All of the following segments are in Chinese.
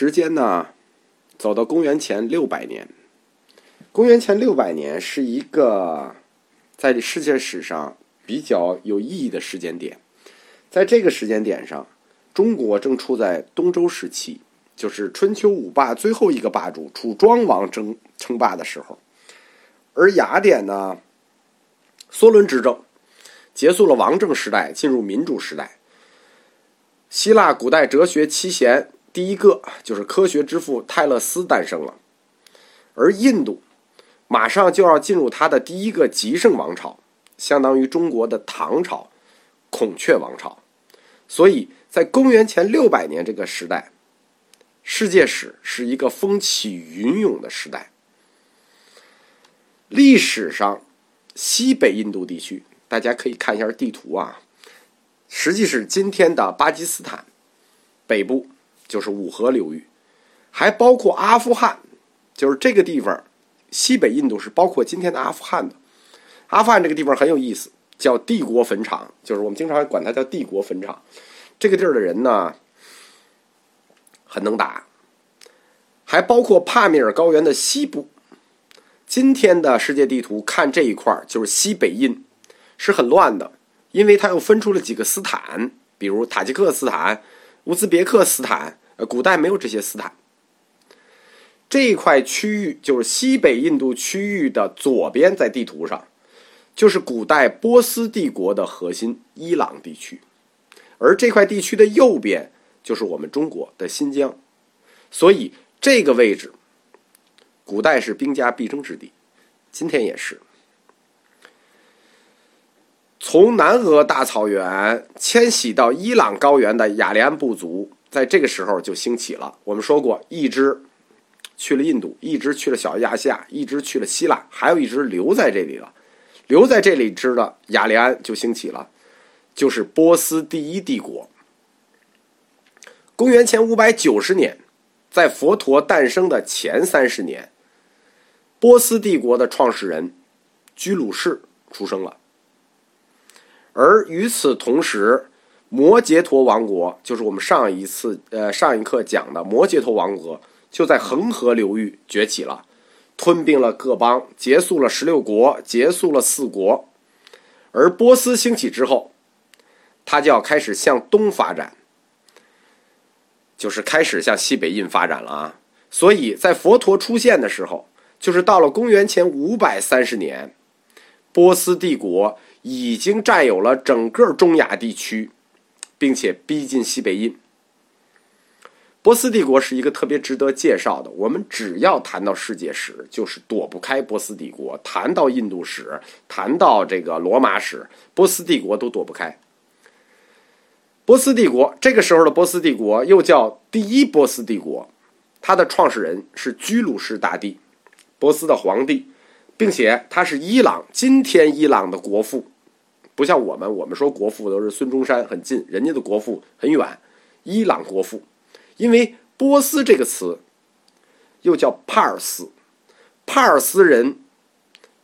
时间呢，走到公元前六百年。公元前六百年是一个在世界史上比较有意义的时间点。在这个时间点上，中国正处在东周时期，就是春秋五霸最后一个霸主楚庄王争称霸的时候。而雅典呢，梭伦执政，结束了王政时代，进入民主时代。希腊古代哲学七贤。第一个就是科学之父泰勒斯诞生了，而印度马上就要进入他的第一个极盛王朝，相当于中国的唐朝孔雀王朝。所以在公元前六百年这个时代，世界史是一个风起云涌的时代。历史上，西北印度地区，大家可以看一下地图啊，实际是今天的巴基斯坦北部。就是五河流域，还包括阿富汗，就是这个地方，西北印度是包括今天的阿富汗的。阿富汗这个地方很有意思，叫帝国坟场，就是我们经常管它叫帝国坟场。这个地儿的人呢，很能打，还包括帕米尔高原的西部。今天的世界地图看这一块儿就是西北印，是很乱的，因为它又分出了几个斯坦，比如塔吉克斯坦。乌兹别克斯坦，呃，古代没有这些斯坦。这一块区域就是西北印度区域的左边，在地图上，就是古代波斯帝国的核心伊朗地区，而这块地区的右边就是我们中国的新疆。所以这个位置，古代是兵家必争之地，今天也是。从南俄大草原迁徙到伊朗高原的雅利安部族，在这个时候就兴起了。我们说过，一支去了印度，一支去了小亚细亚，一支去了希腊，还有一支留在这里了。留在这里支的雅利安就兴起了，就是波斯第一帝国。公元前五百九十年，在佛陀诞生的前三十年，波斯帝国的创始人居鲁士出生了。而与此同时，摩羯陀王国就是我们上一次呃上一课讲的摩羯陀王国，就在恒河流域崛起了，吞并了各邦，结束了十六国，结束了四国。而波斯兴起之后，它就要开始向东发展，就是开始向西北印发展了啊。所以在佛陀出现的时候，就是到了公元前五百三十年，波斯帝国。已经占有了整个中亚地区，并且逼近西北印。波斯帝国是一个特别值得介绍的。我们只要谈到世界史，就是躲不开波斯帝国；谈到印度史，谈到这个罗马史，波斯帝国都躲不开。波斯帝国这个时候的波斯帝国又叫第一波斯帝国，它的创始人是居鲁士大帝，波斯的皇帝。并且他是伊朗今天伊朗的国父，不像我们，我们说国父都是孙中山很近，人家的国父很远。伊朗国父，因为波斯这个词又叫帕尔斯，帕尔斯人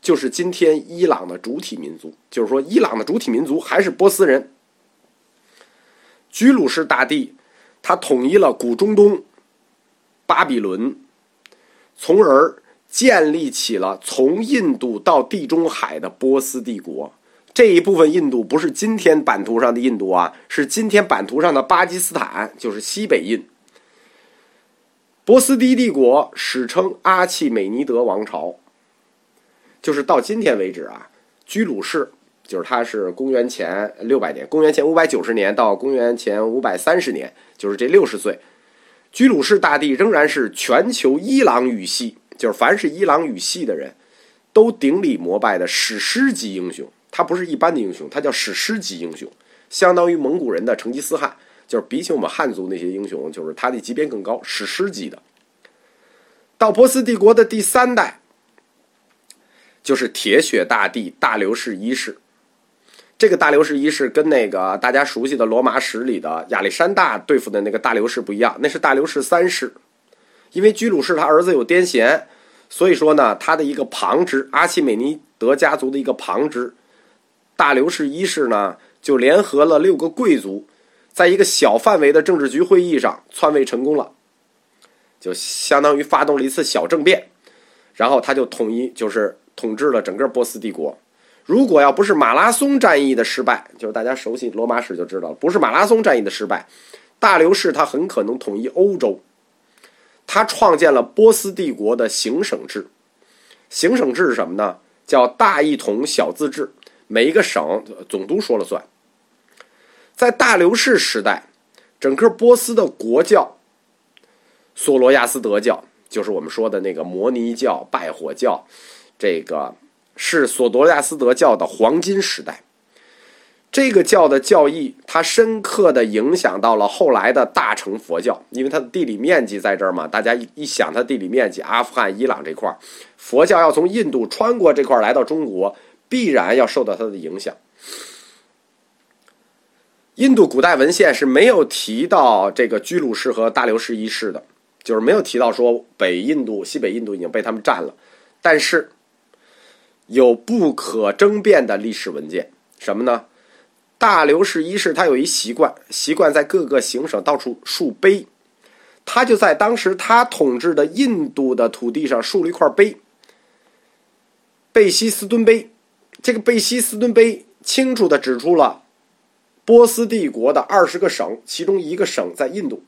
就是今天伊朗的主体民族，就是说伊朗的主体民族还是波斯人。居鲁士大帝他统一了古中东、巴比伦，从而。建立起了从印度到地中海的波斯帝国。这一部分印度不是今天版图上的印度啊，是今天版图上的巴基斯坦，就是西北印。波斯第一帝国史称阿契美尼德王朝，就是到今天为止啊，居鲁士就是他是公元前六百年，公元前五百九十年到公元前五百三十年，就是这六十岁，居鲁士大帝仍然是全球伊朗语系。就是凡是伊朗语系的人，都顶礼膜拜的史诗级英雄。他不是一般的英雄，他叫史诗级英雄，相当于蒙古人的成吉思汗。就是比起我们汉族那些英雄，就是他的级别更高，史诗级的。到波斯帝国的第三代，就是铁血大帝大流士一世。这个大流士一世跟那个大家熟悉的罗马史里的亚历山大对付的那个大流士不一样，那是大流士三世。因为居鲁士他儿子有癫痫，所以说呢，他的一个旁支阿契美尼德家族的一个旁支大流士一世呢，就联合了六个贵族，在一个小范围的政治局会议上篡位成功了。就相当于发动了一次小政变，然后他就统一，就是统治了整个波斯帝国。如果要不是马拉松战役的失败，就是大家熟悉罗马史就知道，不是马拉松战役的失败，大流士他很可能统一欧洲。他创建了波斯帝国的行省制。行省制是什么呢？叫大一统小自治，每一个省总督说了算。在大流士时代，整个波斯的国教索罗亚斯德教，就是我们说的那个摩尼教、拜火教，这个。是索罗亚斯德教的黄金时代。这个教的教义，它深刻的影响到了后来的大乘佛教，因为它的地理面积在这儿嘛。大家一一想，它地理面积，阿富汗、伊朗这块儿，佛教要从印度穿过这块儿来到中国，必然要受到它的影响。印度古代文献是没有提到这个居鲁士和大流士一世的，就是没有提到说北印度、西北印度已经被他们占了，但是。有不可争辩的历史文件，什么呢？大流士一世他有一习惯，习惯在各个行省到处竖碑，他就在当时他统治的印度的土地上竖了一块碑——贝希斯敦碑。这个贝希斯敦碑清楚的指出了波斯帝国的二十个省，其中一个省在印度。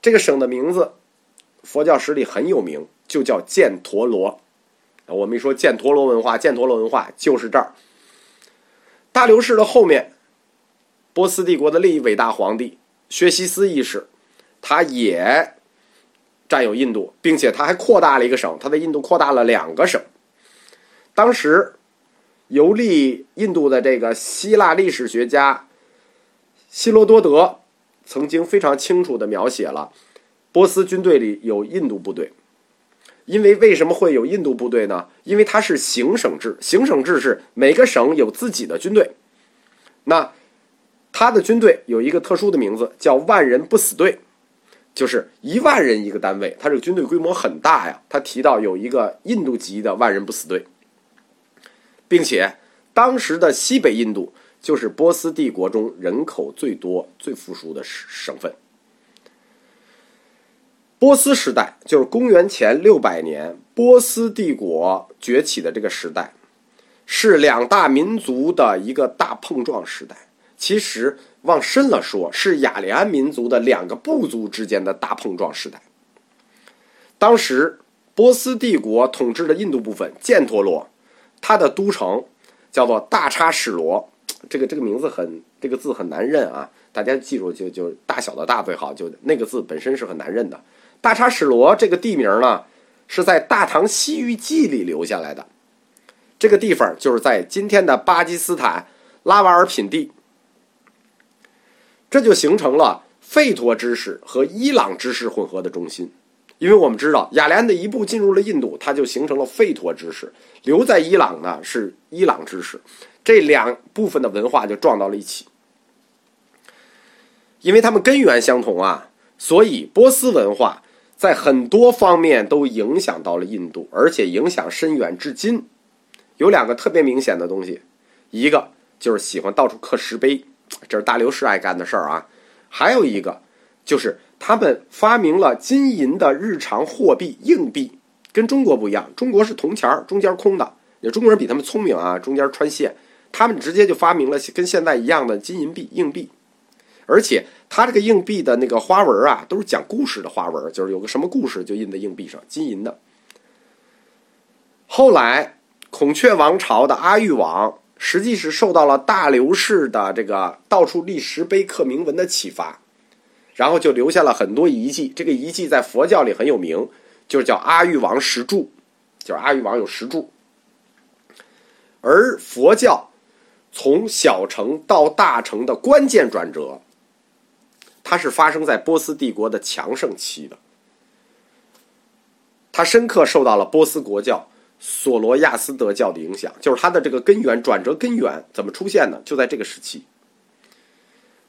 这个省的名字，佛教史里很有名，就叫犍陀罗。我们一说犍陀罗文化，犍陀罗文化就是这儿。大流士的后面，波斯帝国的另一伟大皇帝薛西斯一世，他也占有印度，并且他还扩大了一个省，他在印度扩大了两个省。当时游历印度的这个希腊历史学家希罗多德，曾经非常清楚的描写了波斯军队里有印度部队。因为为什么会有印度部队呢？因为它是行省制，行省制是每个省有自己的军队。那他的军队有一个特殊的名字，叫万人不死队，就是一万人一个单位。他这个军队规模很大呀。他提到有一个印度籍的万人不死队，并且当时的西北印度就是波斯帝国中人口最多、最富庶的省份。波斯时代就是公元前六百年，波斯帝国崛起的这个时代，是两大民族的一个大碰撞时代。其实往深了说，是雅利安民族的两个部族之间的大碰撞时代。当时波斯帝国统治的印度部分犍陀罗，它的都城叫做大叉史罗，这个这个名字很，这个字很难认啊，大家记住就就大小的大最好，就那个字本身是很难认的。大叉史罗这个地名呢，是在《大唐西域记》里留下来的。这个地方就是在今天的巴基斯坦拉瓦尔品地。这就形成了费陀知识和伊朗知识混合的中心。因为我们知道雅利安的一步进入了印度，它就形成了费陀知识；留在伊朗呢是伊朗知识，这两部分的文化就撞到了一起。因为它们根源相同啊，所以波斯文化。在很多方面都影响到了印度，而且影响深远至今。有两个特别明显的东西，一个就是喜欢到处刻石碑，这是大流士爱干的事儿啊。还有一个就是他们发明了金银的日常货币硬币，跟中国不一样，中国是铜钱儿，中间空的。也中国人比他们聪明啊，中间穿线，他们直接就发明了跟现在一样的金银币硬币。而且它这个硬币的那个花纹啊，都是讲故事的花纹，就是有个什么故事就印在硬币上，金银的。后来孔雀王朝的阿育王，实际是受到了大流士的这个到处立石碑刻铭文的启发，然后就留下了很多遗迹。这个遗迹在佛教里很有名，就是叫阿育王石柱，就是阿育王有石柱。而佛教从小乘到大乘的关键转折。它是发生在波斯帝国的强盛期的，它深刻受到了波斯国教索罗亚斯德教的影响，就是它的这个根源转折根源怎么出现呢？就在这个时期，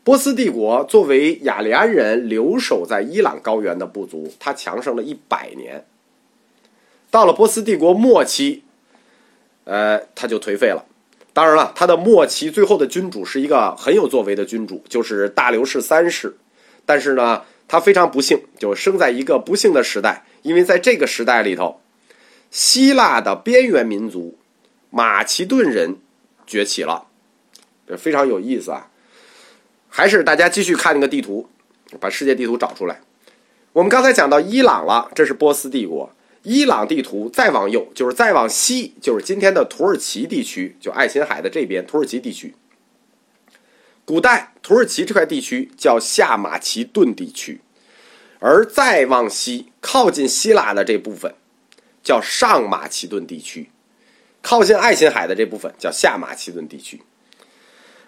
波斯帝国作为雅利安人留守在伊朗高原的部族，它强盛了一百年，到了波斯帝国末期，呃，它就颓废了。当然了，它的末期最后的君主是一个很有作为的君主，就是大流士三世。但是呢，他非常不幸，就生在一个不幸的时代，因为在这个时代里头，希腊的边缘民族马其顿人崛起了，这非常有意思啊。还是大家继续看那个地图，把世界地图找出来。我们刚才讲到伊朗了，这是波斯帝国。伊朗地图再往右就是再往西就是今天的土耳其地区，就爱琴海的这边土耳其地区。古代土耳其这块地区叫下马其顿地区，而再往西靠近希腊的这部分叫上马其顿地区，靠近爱琴海的这部分叫下马其顿地区。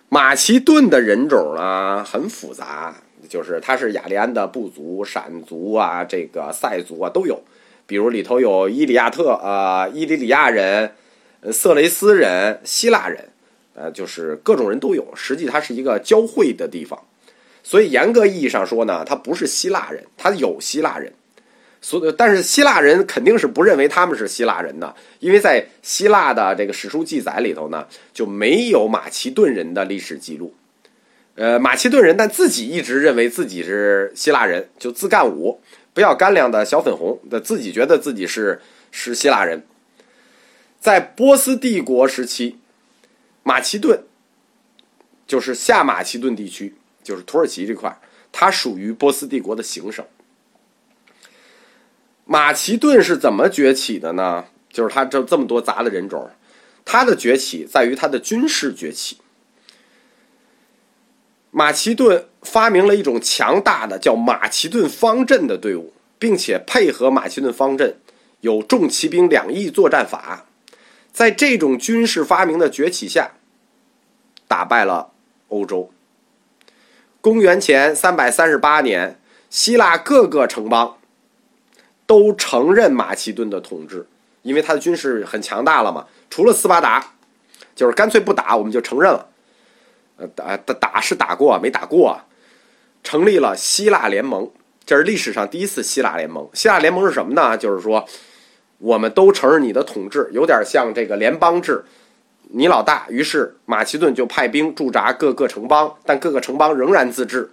马其顿的人种呢很复杂，就是它是雅利安的部族、闪族啊，这个塞族啊都有。比如里头有伊里亚特啊，伊里里亚人、色雷斯人、希腊人，呃，就是各种人都有。实际它是一个交汇的地方，所以严格意义上说呢，它不是希腊人，它有希腊人。所但是希腊人肯定是不认为他们是希腊人的，因为在希腊的这个史书记载里头呢，就没有马其顿人的历史记录。呃，马其顿人但自己一直认为自己是希腊人，就自干五。不要干粮的小粉红的自己觉得自己是是希腊人，在波斯帝国时期，马其顿就是下马其顿地区，就是土耳其这块，它属于波斯帝国的行省。马其顿是怎么崛起的呢？就是它这这么多杂的人种，它的崛起在于它的军事崛起。马其顿发明了一种强大的叫马其顿方阵的队伍，并且配合马其顿方阵有重骑兵两翼作战法，在这种军事发明的崛起下，打败了欧洲。公元前三百三十八年，希腊各个城邦都承认马其顿的统治，因为他的军事很强大了嘛。除了斯巴达，就是干脆不打，我们就承认了。呃，打打打是打过，没打过啊，成立了希腊联盟，这是历史上第一次希腊联盟。希腊联盟是什么呢？就是说，我们都承认你的统治，有点像这个联邦制，你老大。于是马其顿就派兵驻扎各个城邦，但各个城邦仍然自治。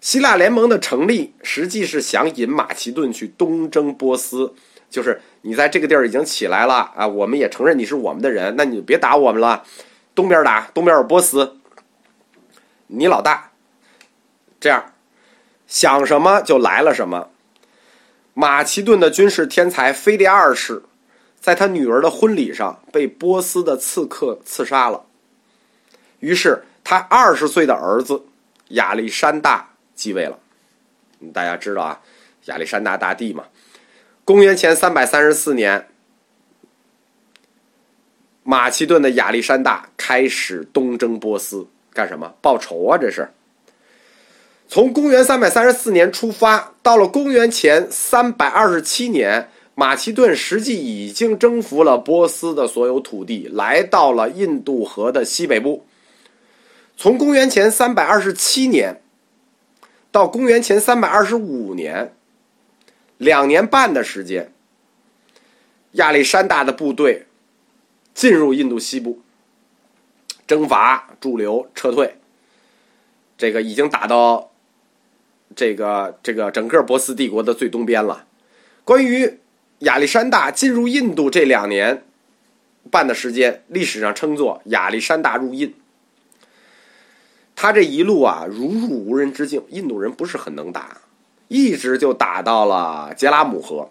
希腊联盟的成立，实际是想引马其顿去东征波斯，就是你在这个地儿已经起来了啊，我们也承认你是我们的人，那你就别打我们了，东边打，东边有波斯。你老大，这样想什么就来了什么。马其顿的军事天才腓力二世，在他女儿的婚礼上被波斯的刺客刺杀了。于是他二十岁的儿子亚历山大继位了。大家知道啊，亚历山大大帝嘛。公元前三百三十四年，马其顿的亚历山大开始东征波斯。干什么报仇啊？这是从公元三百三十四年出发，到了公元前三百二十七年，马其顿实际已经征服了波斯的所有土地，来到了印度河的西北部。从公元前三百二十七年到公元前三百二十五年，两年半的时间，亚历山大的部队进入印度西部。征伐、驻留、撤退，这个已经打到这个这个整个波斯帝国的最东边了。关于亚历山大进入印度这两年半的时间，历史上称作亚历山大入印。他这一路啊，如入无人之境，印度人不是很能打，一直就打到了杰拉姆河。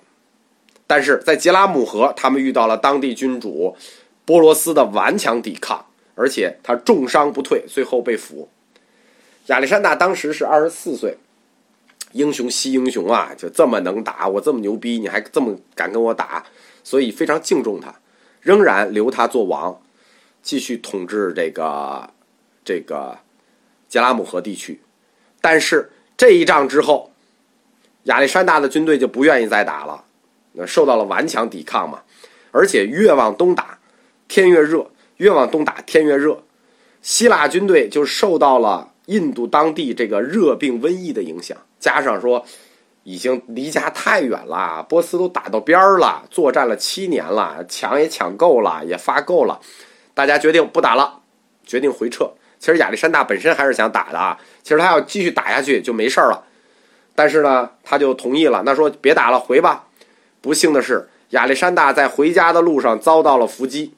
但是在杰拉姆河，他们遇到了当地君主波罗斯的顽强抵抗。而且他重伤不退，最后被俘。亚历山大当时是二十四岁，英雄惜英雄啊，就这么能打，我这么牛逼，你还这么敢跟我打，所以非常敬重他，仍然留他做王，继续统治这个这个杰拉姆河地区。但是这一仗之后，亚历山大的军队就不愿意再打了，那受到了顽强抵抗嘛。而且越往东打，天越热。越往东打，天越热，希腊军队就受到了印度当地这个热病瘟疫的影响，加上说已经离家太远了，波斯都打到边儿了，作战了七年了，抢也抢够了，也发够了，大家决定不打了，决定回撤。其实亚历山大本身还是想打的啊，其实他要继续打下去就没事了，但是呢，他就同意了。那说别打了，回吧。不幸的是，亚历山大在回家的路上遭到了伏击。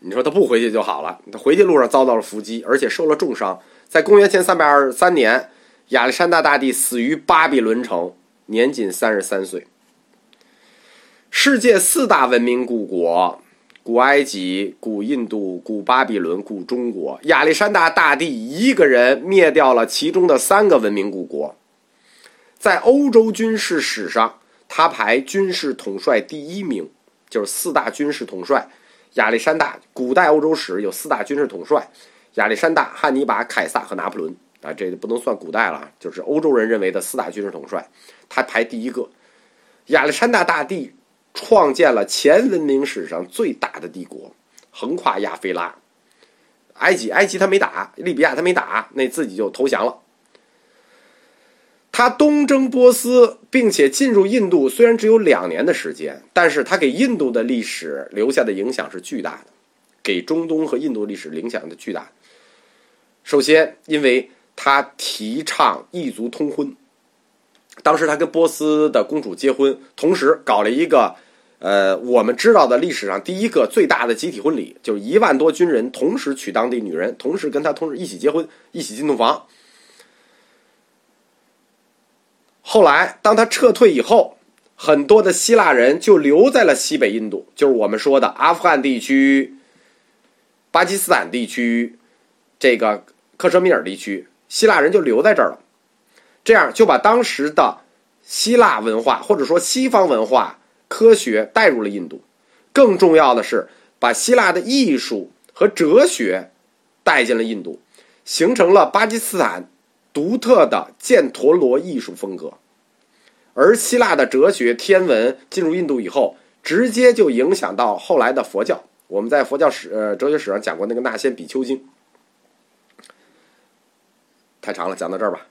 你说他不回去就好了，他回去路上遭到了伏击，而且受了重伤。在公元前三百二十三年，亚历山大大帝死于巴比伦城，年仅三十三岁。世界四大文明古国：古埃及、古印度、古巴比伦、古中国。亚历山大大帝一个人灭掉了其中的三个文明古国。在欧洲军事史上，他排军事统帅第一名，就是四大军事统帅。亚历山大，古代欧洲史有四大军事统帅：亚历山大、汉尼拔、凯撒和拿破仑。啊，这不能算古代了，就是欧洲人认为的四大军事统帅，他排第一个。亚历山大大帝创建了前文明史上最大的帝国，横跨亚非拉。埃及，埃及他没打；利比亚他没打，那自己就投降了。他东征波斯，并且进入印度，虽然只有两年的时间，但是他给印度的历史留下的影响是巨大的，给中东和印度历史影响的巨大。首先，因为他提倡异族通婚，当时他跟波斯的公主结婚，同时搞了一个，呃，我们知道的历史上第一个最大的集体婚礼，就是一万多军人同时娶当地女人，同时跟他同时一起结婚，一起进洞房。后来，当他撤退以后，很多的希腊人就留在了西北印度，就是我们说的阿富汗地区、巴基斯坦地区、这个克什米尔地区，希腊人就留在这儿了。这样就把当时的希腊文化或者说西方文化、科学带入了印度。更重要的是，把希腊的艺术和哲学带进了印度，形成了巴基斯坦。独特的犍陀罗艺术风格，而希腊的哲学、天文进入印度以后，直接就影响到后来的佛教。我们在佛教史、呃哲学史上讲过那个《那仙比丘经》，太长了，讲到这儿吧。